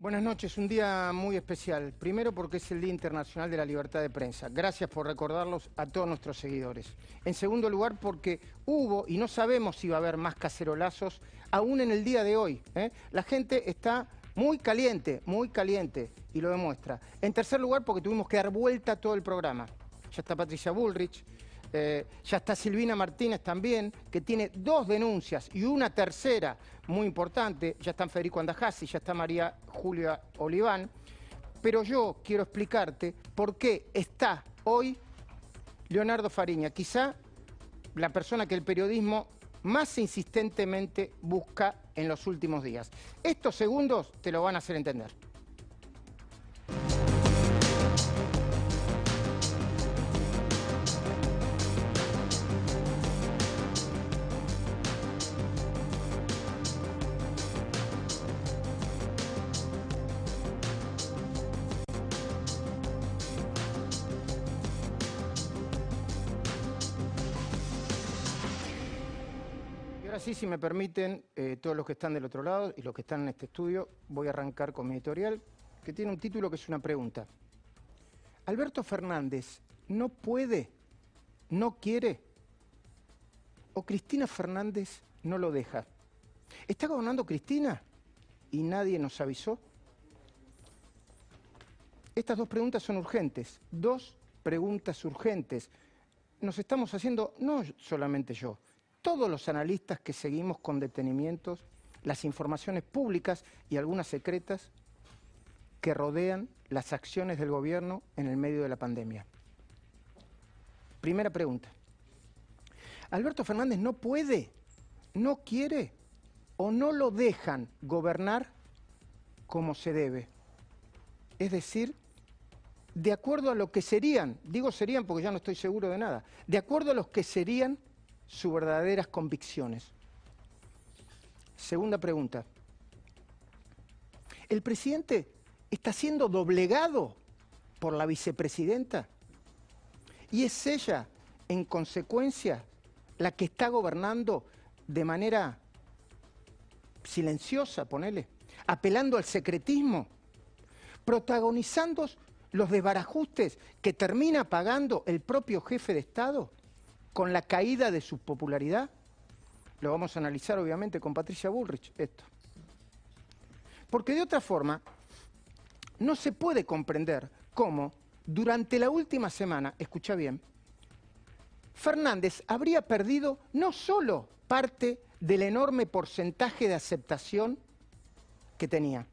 Buenas noches, un día muy especial. Primero porque es el Día Internacional de la Libertad de Prensa. Gracias por recordarlos a todos nuestros seguidores. En segundo lugar porque hubo, y no sabemos si va a haber más cacerolazos, aún en el día de hoy. ¿eh? La gente está muy caliente, muy caliente, y lo demuestra. En tercer lugar porque tuvimos que dar vuelta a todo el programa. Ya está Patricia Bullrich, eh, ya está Silvina Martínez también, que tiene dos denuncias y una tercera muy importante. Ya están Federico Andajasi, ya está María Julia Oliván. Pero yo quiero explicarte por qué está hoy Leonardo Fariña, quizá la persona que el periodismo más insistentemente busca en los últimos días. Estos segundos te lo van a hacer entender. Sí, si me permiten, eh, todos los que están del otro lado y los que están en este estudio, voy a arrancar con mi editorial, que tiene un título que es una pregunta. ¿Alberto Fernández no puede, no quiere, o Cristina Fernández no lo deja? ¿Está gobernando Cristina y nadie nos avisó? Estas dos preguntas son urgentes, dos preguntas urgentes. Nos estamos haciendo, no solamente yo, todos los analistas que seguimos con detenimientos las informaciones públicas y algunas secretas que rodean las acciones del gobierno en el medio de la pandemia. Primera pregunta. Alberto Fernández no puede, no quiere o no lo dejan gobernar como se debe. Es decir, de acuerdo a lo que serían, digo serían porque ya no estoy seguro de nada, de acuerdo a los que serían sus verdaderas convicciones. Segunda pregunta. ¿El presidente está siendo doblegado por la vicepresidenta? ¿Y es ella, en consecuencia, la que está gobernando de manera silenciosa, ponele, apelando al secretismo, protagonizando los desbarajustes que termina pagando el propio jefe de Estado? Con la caída de su popularidad? Lo vamos a analizar obviamente con Patricia Bullrich, esto. Porque de otra forma, no se puede comprender cómo durante la última semana, escucha bien, Fernández habría perdido no solo parte del enorme porcentaje de aceptación que tenía,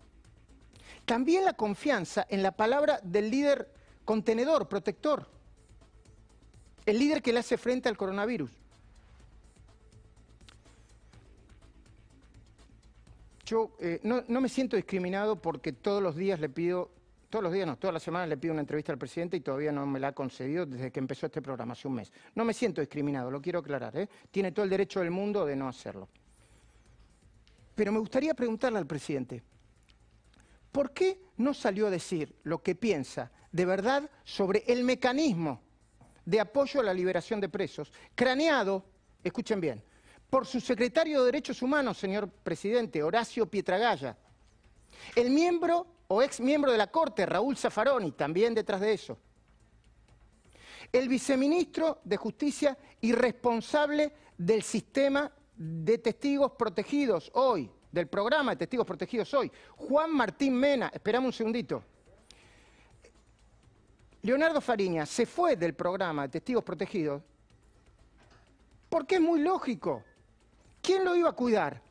también la confianza en la palabra del líder contenedor, protector, el líder que le hace frente al coronavirus. Yo eh, no, me siento discriminado porque todos los días le pido, todos los días no, todas las semanas le pido una entrevista al presidente y todavía no me la ha concedido desde que empezó este programa, hace un mes. No me siento discriminado, lo quiero aclarar, ¿eh? tiene todo el derecho del mundo de no hacerlo. Pero me gustaría preguntarle al presidente, ¿por qué no salió a decir lo que piensa de verdad sobre el mecanismo de apoyo a la liberación de presos, craneado, escuchen bien, por su secretario de Derechos Humanos, señor presidente, Horacio Pietragaya, el miembro o ex miembro de la Corte, Raúl Zaffaroni, también detrás de eso, el viceministro de Justicia y responsable del sistema de testigos protegidos hoy, del programa de testigos protegidos hoy, Juan Martín Mena, esperamos un segundito, Leonardo Fariña se fue del programa de Testigos Protegidos porque es muy lógico. ¿Quién lo iba a cuidar?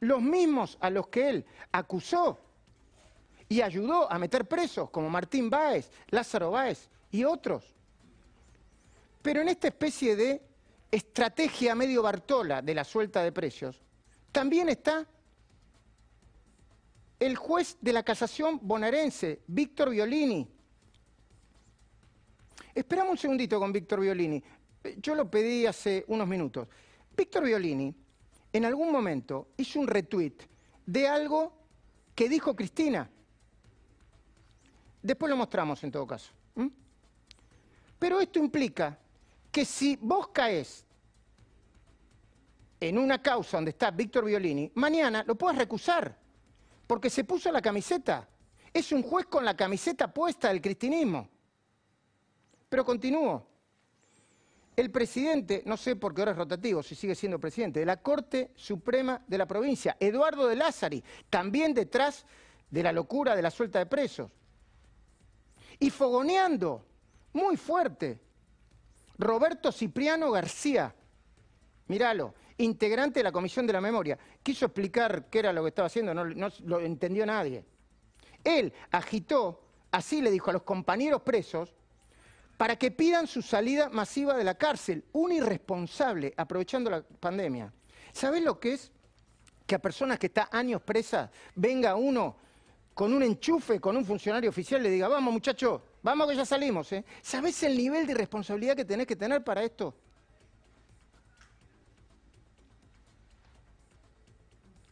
Los mismos a los que él acusó y ayudó a meter presos, como Martín Báez, Lázaro Báez y otros. Pero en esta especie de estrategia medio Bartola de la suelta de precios, también está el juez de la casación bonaerense, Víctor Violini, Esperamos un segundito con Víctor Violini. Yo lo pedí hace unos minutos. Víctor Violini en algún momento hizo un retweet de algo que dijo Cristina. Después lo mostramos en todo caso. Pero esto implica que si vos caes en una causa donde está Víctor Violini, mañana lo puedas recusar. porque se puso la camiseta. Es un juez con la camiseta puesta del cristinismo. Pero continúo. El presidente, no sé por qué ahora es rotativo, si sigue siendo presidente, de la Corte Suprema de la provincia, Eduardo de Lázari, también detrás de la locura de la suelta de presos. Y fogoneando, muy fuerte, Roberto Cipriano García, míralo, integrante de la Comisión de la Memoria, quiso explicar qué era lo que estaba haciendo, no, no lo entendió nadie. Él agitó, así le dijo a los compañeros presos, para que pidan su salida masiva de la cárcel. Un irresponsable, aprovechando la pandemia. ¿Sabés lo que es? Que a personas que están años presas venga uno con un enchufe, con un funcionario oficial, le diga, vamos muchachos, vamos que ya salimos. ¿eh? ¿Sabés el nivel de irresponsabilidad que tenés que tener para esto?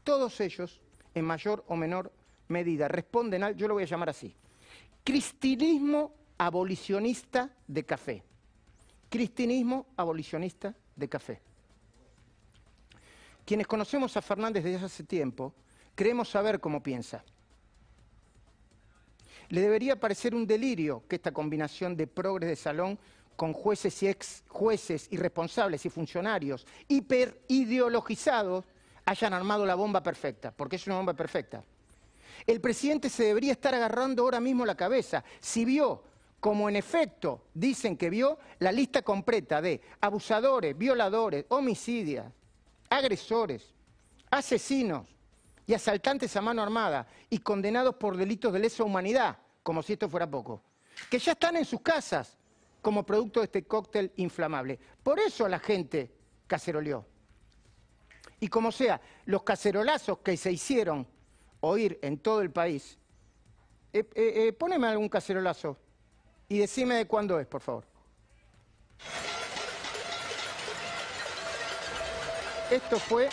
Todos ellos, en mayor o menor medida, responden al, yo lo voy a llamar así, cristinismo abolicionista de café. Cristinismo abolicionista de café. Quienes conocemos a Fernández desde hace tiempo, creemos saber cómo piensa. Le debería parecer un delirio que esta combinación de progres de salón con jueces y ex jueces irresponsables y funcionarios hiperideologizados hayan armado la bomba perfecta, porque es una bomba perfecta. El presidente se debería estar agarrando ahora mismo la cabeza si vio como en efecto dicen que vio la lista completa de abusadores, violadores, homicidios, agresores, asesinos y asaltantes a mano armada y condenados por delitos de lesa humanidad, como si esto fuera poco, que ya están en sus casas como producto de este cóctel inflamable. Por eso la gente caceroleó. Y como sea, los cacerolazos que se hicieron oír en todo el país, eh, eh, eh poneme algún cacerolazo y decime de cuándo es, por favor. Esto fue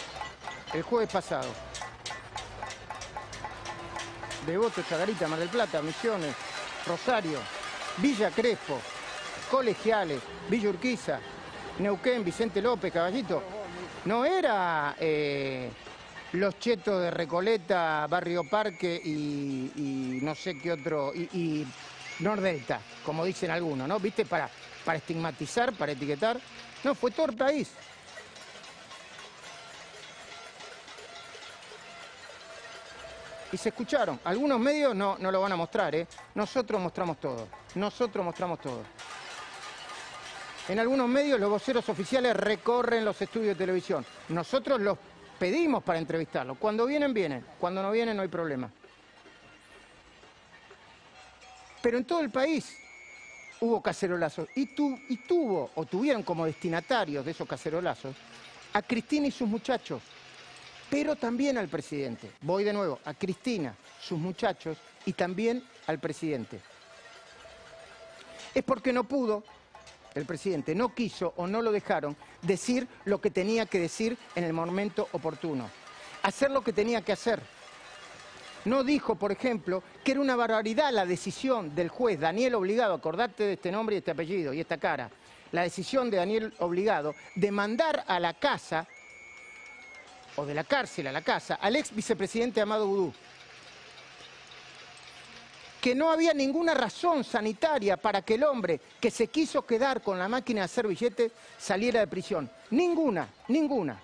el jueves pasado. Devoto, Chagarita, Mar del Plata, Misiones, Rosario, Villa Crespo, Colegiales, Villa Urquiza, Neuquén, Vicente López, Caballito. No era eh, los chetos de Recoleta, Barrio Parque y, no sé qué otro, y Nordelta, como dicen algunos, ¿no? ¿Viste? Para, para estigmatizar, para etiquetar. No, fue todo el país. Y se escucharon. Algunos medios no, no lo van a mostrar, ¿eh? Nosotros mostramos todo. Nosotros mostramos todo. En algunos medios los voceros oficiales recorren los estudios de televisión. Nosotros los pedimos para entrevistarlos. Cuando vienen, vienen. Cuando no vienen, no hay problema. Pero en todo el país hubo cacerolazos y, tuvo o tuvieron como destinatarios de esos cacerolazos a Cristina y sus muchachos, pero también al presidente. Voy de nuevo, a Cristina, sus muchachos y también al presidente. Es porque no pudo, el presidente no quiso o no lo dejaron decir lo que tenía que decir en el momento oportuno, hacer lo que tenía que hacer. No dijo, por ejemplo, que era una barbaridad la decisión del juez Daniel Obligado, acordate de este nombre y este apellido y esta cara, la decisión de Daniel Obligado de mandar a la casa, o de la cárcel a la casa, al ex vicepresidente Amado Vudú. Que no había ninguna razón sanitaria para que el hombre que se quiso quedar con la máquina de hacer billetes saliera de prisión. Ninguna, ninguna.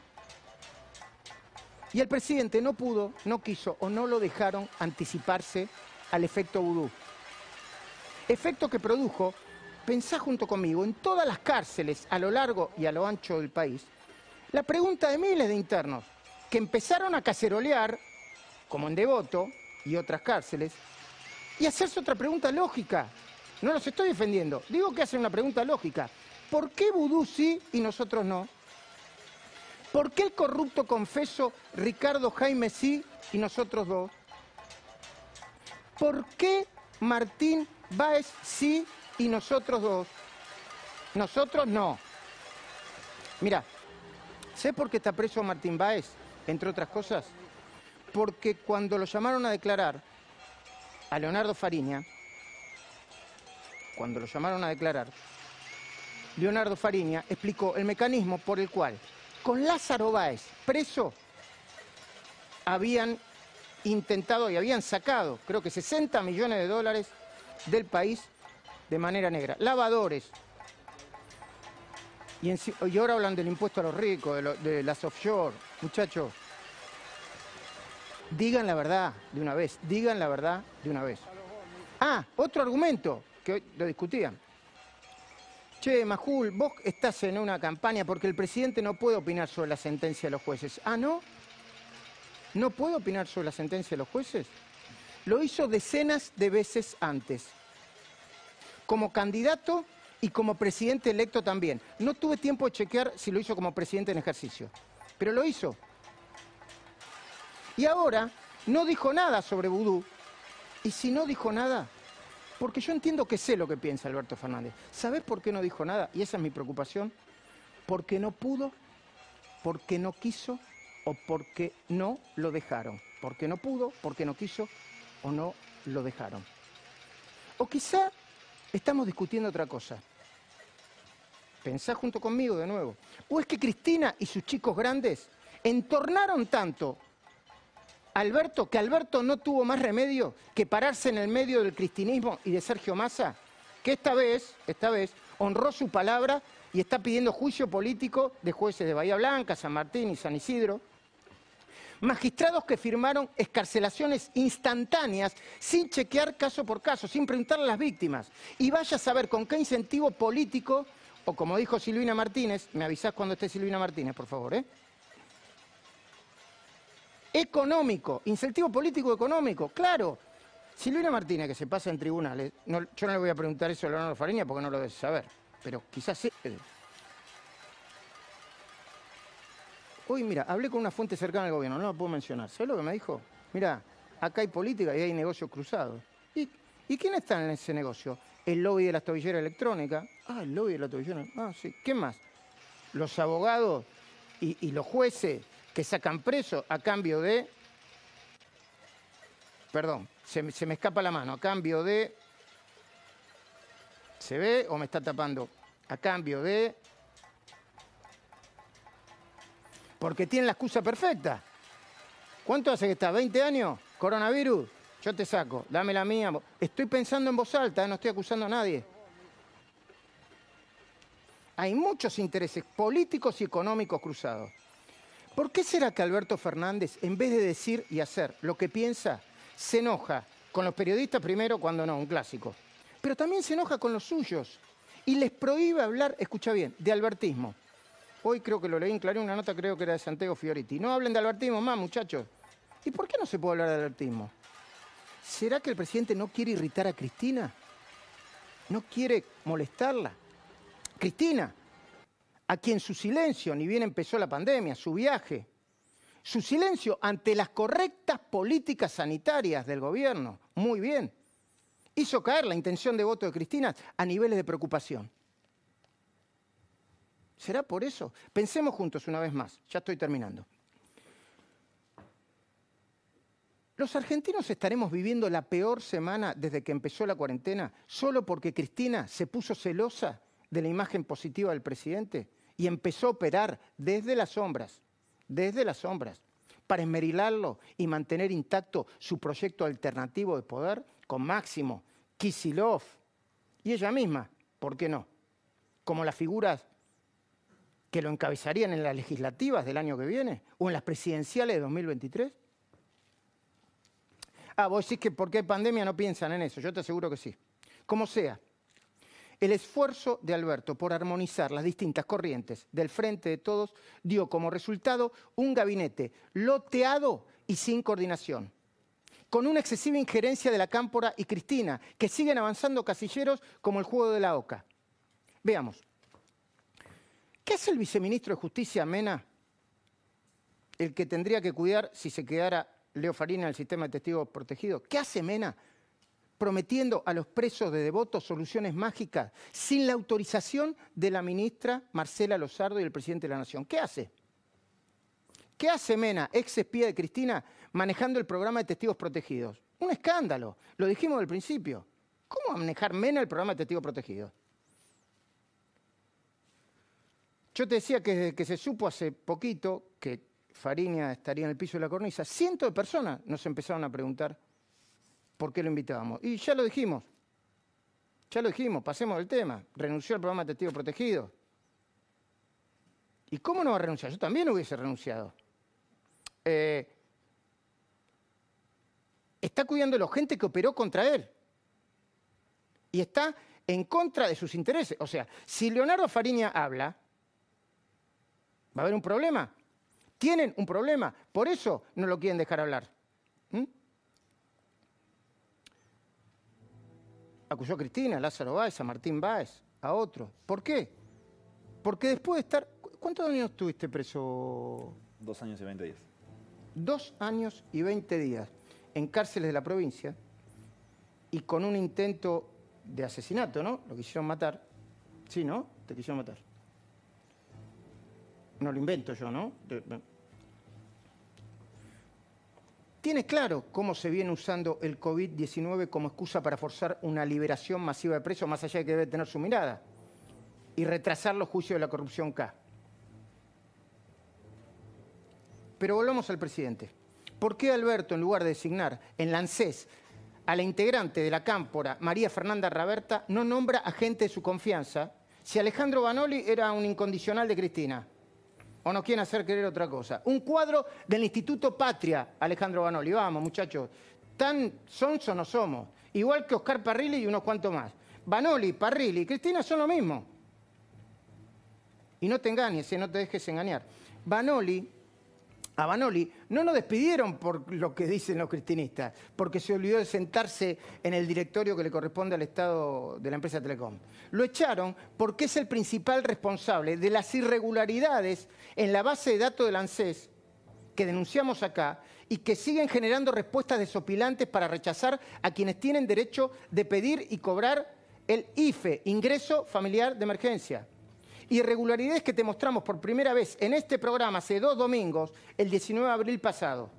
Y el presidente no pudo, no quiso o no lo dejaron anticiparse al efecto vudú. Efecto que produjo, pensá junto conmigo, en todas las cárceles a lo largo y a lo ancho del país, la pregunta de miles de internos que empezaron a cacerolear, como en Devoto y otras cárceles, y hacerse otra pregunta lógica. No los estoy defendiendo, digo que hacen una pregunta lógica. ¿Por qué vudú sí y nosotros no? ¿Por qué el corrupto confeso Ricardo Jaime sí y nosotros dos? ¿Por qué Martín Báez sí y nosotros dos? Nosotros no. Mira, ¿sé por qué está preso Martín Báez, entre otras cosas? Porque cuando lo llamaron a declarar a Leonardo Fariña, cuando lo llamaron a declarar, Leonardo Fariña explicó el mecanismo por el cual con Lázaro Báez preso, habían intentado y habían sacado, creo que 60 millones de dólares del país de manera negra. Lavadores. Y, ahora hablan del impuesto a los ricos, de, de las offshore. Muchachos, digan la verdad de una vez, digan la verdad de una vez. Ah, otro argumento que hoy lo discutían. Che, Majul, vos estás en una campaña porque el presidente no puede opinar sobre la sentencia de los jueces. Ah, ¿no? ¿No puede opinar sobre la sentencia de los jueces? Lo hizo decenas de veces antes. Como candidato y como presidente electo también. No tuve tiempo de chequear si lo hizo como presidente en ejercicio, pero lo hizo. Y ahora no dijo nada sobre vudú. Y si no dijo nada, porque yo entiendo que sé lo que piensa Alberto Fernández. ¿Sabés por qué no dijo nada? Y esa es mi preocupación. Porque no pudo, porque no quiso o porque no lo dejaron. Porque no pudo, porque no quiso o no lo dejaron. O quizá estamos discutiendo otra cosa. Pensá junto conmigo de nuevo. O es que Cristina y sus chicos grandes entornaron tanto Alberto, que Alberto no tuvo más remedio que pararse en el medio del cristinismo y de Sergio Massa, que esta vez, esta vez, honró su palabra y está pidiendo juicio político de jueces de Bahía Blanca, San Martín y San Isidro. Magistrados que firmaron escarcelaciones instantáneas sin chequear caso por caso, sin preguntarle a las víctimas. Y vaya a saber con qué incentivo político, o como dijo Silvina Martínez, me avisás cuando esté Silvina Martínez, por favor, ¿eh? Económico, incentivo político económico, claro. Silvina Martínez, que se pasa en tribunales, yo no le voy a preguntar eso a Leonardo Fariña porque no lo debe saber, pero quizás sí. Hoy, mira, hablé con una fuente cercana al gobierno, no la puedo mencionar. ¿Sabes lo que me dijo? Mira, acá hay política y hay negocios cruzados. ¿Y, quién está en ese negocio? El lobby de las tobilleras electrónicas. Ah, el lobby de la tobillera. Ah, sí. ¿Qué más? Los abogados y los jueces que sacan preso a cambio de, perdón, se, me escapa la mano, a cambio de, ¿se ve o me está tapando? A cambio de, porque tienen la excusa perfecta. ¿Cuánto hace que está? ¿20 años? ¿Coronavirus? Yo te saco, dame la mía. Estoy pensando en voz alta, ¿eh? no estoy acusando a nadie. Hay muchos intereses políticos y económicos cruzados. ¿Por qué será que Alberto Fernández, en vez de decir y hacer lo que piensa, se enoja con los periodistas primero cuando no, un clásico, pero también se enoja con los suyos y les prohíbe hablar, escucha bien, de albertismo? Hoy creo que lo leí en Clarín, una nota creo que era de Santiago Fioriti. No hablen de albertismo más, muchachos. ¿Y por qué no se puede hablar de albertismo? ¿Será que el presidente no quiere irritar a Cristina? ¿No quiere molestarla? Cristina, a quien su silencio, ni bien empezó la pandemia, su viaje, su silencio ante las correctas políticas sanitarias del gobierno, muy bien, hizo caer la intención de voto de Cristina a niveles de preocupación. ¿Será por eso? Pensemos juntos una vez más, ya estoy terminando. Los argentinos estaremos viviendo la peor semana desde que empezó la cuarentena solo porque Cristina se puso celosa de la imagen positiva del presidente y empezó a operar desde las sombras, desde las sombras, para esmerilarlo y mantener intacto su proyecto alternativo de poder con Máximo, Kisilov y ella misma, ¿por qué no? Como las figuras que lo encabezarían en las legislativas del año que viene o en las presidenciales de 2023. Ah, vos decís que porque hay pandemia no piensan en eso, yo te aseguro que sí. Como sea, el esfuerzo de Alberto por armonizar las distintas corrientes del Frente de Todos dio como resultado un gabinete loteado y sin coordinación, con una excesiva injerencia de la Cámpora y Cristina, que siguen avanzando casilleros como el juego de la OCA. Veamos. ¿Qué hace el viceministro de Justicia, Mena? El que tendría que cuidar si se quedara Leo Farina en el sistema de testigos protegidos. ¿Qué hace Mena? Prometiendo a los presos de devotos soluciones mágicas sin la autorización de la ministra Marcela Lozardo y el presidente de la Nación. ¿Qué hace? ¿Qué hace Mena, ex espía de Cristina, manejando el programa de testigos protegidos? Un escándalo, lo dijimos al principio. ¿Cómo manejar Mena el programa de testigos protegidos? Yo te decía que, que se supo hace poquito que Fariña estaría en el piso de la cornisa, cientos de personas nos empezaron a preguntar por qué lo invitábamos. Y ya lo dijimos, ya lo dijimos, pasemos del tema. Renunció al programa de testigo protegido. ¿Y cómo no va a renunciar? Yo también hubiese renunciado. Eh, está cuidando a la gente que operó contra él. Y está en contra de sus intereses. O sea, si Leonardo Fariña habla, va a haber un problema. Tienen un problema. Por eso no lo quieren dejar hablar. Acusó a Cristina, a Lázaro Báez, a Martín Báez, a otro. ¿Por qué? Porque después de estar... ¿Cuántos años estuviste preso? Dos años y veinte días. Dos años y veinte días en cárceles de la provincia y con un intento de asesinato, ¿no? Lo quisieron matar. Sí, ¿no? Te quisieron matar. No lo invento yo, ¿no? Tiene claro cómo se viene usando el COVID-19 como excusa para forzar una liberación masiva de presos, más allá de que debe tener su mirada, y retrasar los juicios de la corrupción K. Pero volvamos al presidente. ¿Por qué Alberto, en lugar de designar en la a la integrante de la cámpora, María Fernanda Raberta, no nombra a gente de su confianza si Alejandro Banoli era un incondicional de Cristina? ¿O nos quieren hacer creer otra cosa? Un cuadro del Instituto Patria, Alejandro Banoli. Vamos, muchachos. Tan sonso no somos. Igual que Oscar Parrilli y unos cuantos más. Banoli, Parrilli y Cristina son lo mismo. Y no te engañes, eh, no te dejes engañar. Banoli a no nos despidieron por lo que dicen los cristinistas, porque se olvidó de sentarse en el directorio que le corresponde al Estado de la empresa Telecom. Lo echaron porque es el principal responsable de las irregularidades en la base de datos del ANSES que denunciamos acá y que siguen generando respuestas desopilantes para rechazar a quienes tienen derecho de pedir y cobrar el IFE, Ingreso Familiar de Emergencia irregularidades que te mostramos por primera vez en este programa hace dos domingos, el 19 de abril pasado.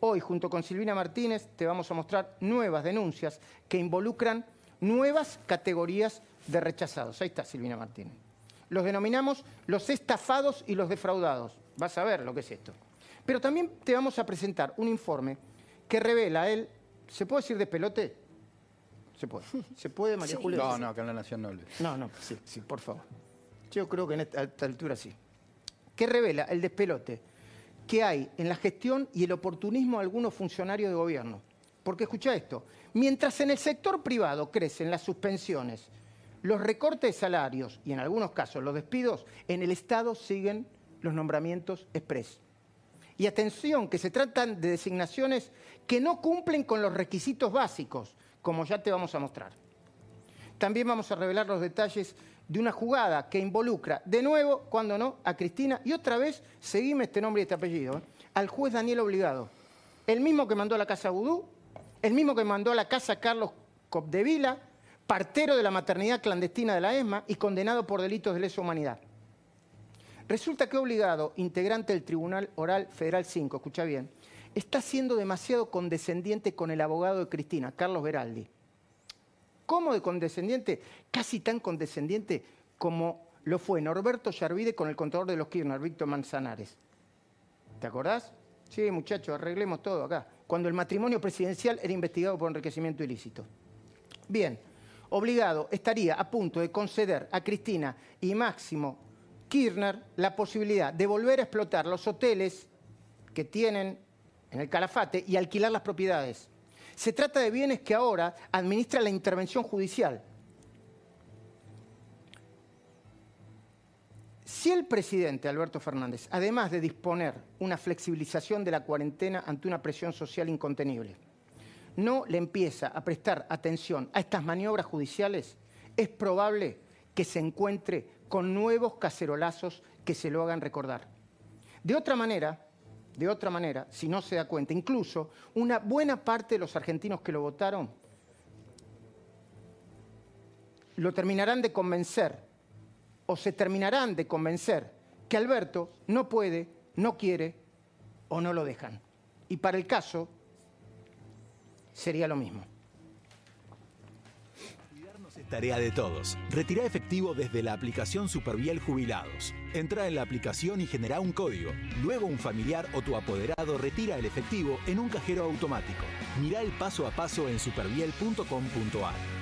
Hoy, junto con Silvina Martínez, te vamos a mostrar nuevas denuncias que involucran nuevas categorías de rechazados. Ahí está Silvina Martínez. Los denominamos los estafados y los defraudados. Vas a ver lo que es esto. Pero también te vamos a presentar un informe que revela él, ¿se puede decir de pelote? Se puede. ¿Se puede, María Julia? No, no, acá en la Nación no. No, no, sí, sí, por favor. Yo creo que en esta, a esta altura sí. ¿Qué revela el despelote que hay en la gestión y el oportunismo de algunos funcionarios de gobierno. Porque escucha esto, mientras en el sector privado crecen las suspensiones, los recortes de salarios y en algunos casos los despidos, en el Estado siguen los nombramientos express. Y atención, que se tratan de designaciones que no cumplen con los requisitos básicos, como ya te vamos a mostrar. También vamos a revelar los detalles de una jugada que involucra, de nuevo, cuando no, a Cristina, y otra vez, seguime este nombre y este apellido, ¿eh? al juez Daniel Obligado. El mismo que mandó a la casa Vudú, el mismo que mandó a la casa Carlos Copdevila, partero de la maternidad clandestina de la ESMA y condenado por delitos de lesa humanidad. Resulta que Obligado, integrante del Tribunal Oral Federal 5, escucha bien, está siendo demasiado condescendiente con el abogado de Cristina, Carlos Beraldi. ¿Cómo de condescendiente? Casi tan condescendiente como lo fue Norberto Yarvide con el contador de los Kirchner, Víctor Manzanares. ¿Te acordás? Sí, muchachos, arreglemos todo acá. Cuando el matrimonio presidencial era investigado por enriquecimiento ilícito. Bien, obligado estaría a punto de conceder a Cristina y Máximo Kirchner la posibilidad de volver a explotar los hoteles que tienen en el Calafate y alquilar las propiedades. Se trata de bienes que ahora administra la intervención judicial. Si el presidente Alberto Fernández, además de disponer una flexibilización de la cuarentena ante una presión social incontenible, no le empieza a prestar atención a estas maniobras judiciales, es probable que se encuentre con nuevos cacerolazos que se lo hagan recordar. De otra manera, de otra manera, si no se da cuenta. Incluso una buena parte de los argentinos que lo votaron lo terminarán de convencer o se terminarán de convencer que Alberto no puede, no quiere o no lo dejan. Y para el caso sería lo mismo. tarea de todos. Retira efectivo desde la aplicación Superviel Jubilados. Entra en la aplicación y genera un código. Luego un familiar o tu apoderado retira el efectivo en un cajero automático. Mira el paso a paso en superviel.com.ar.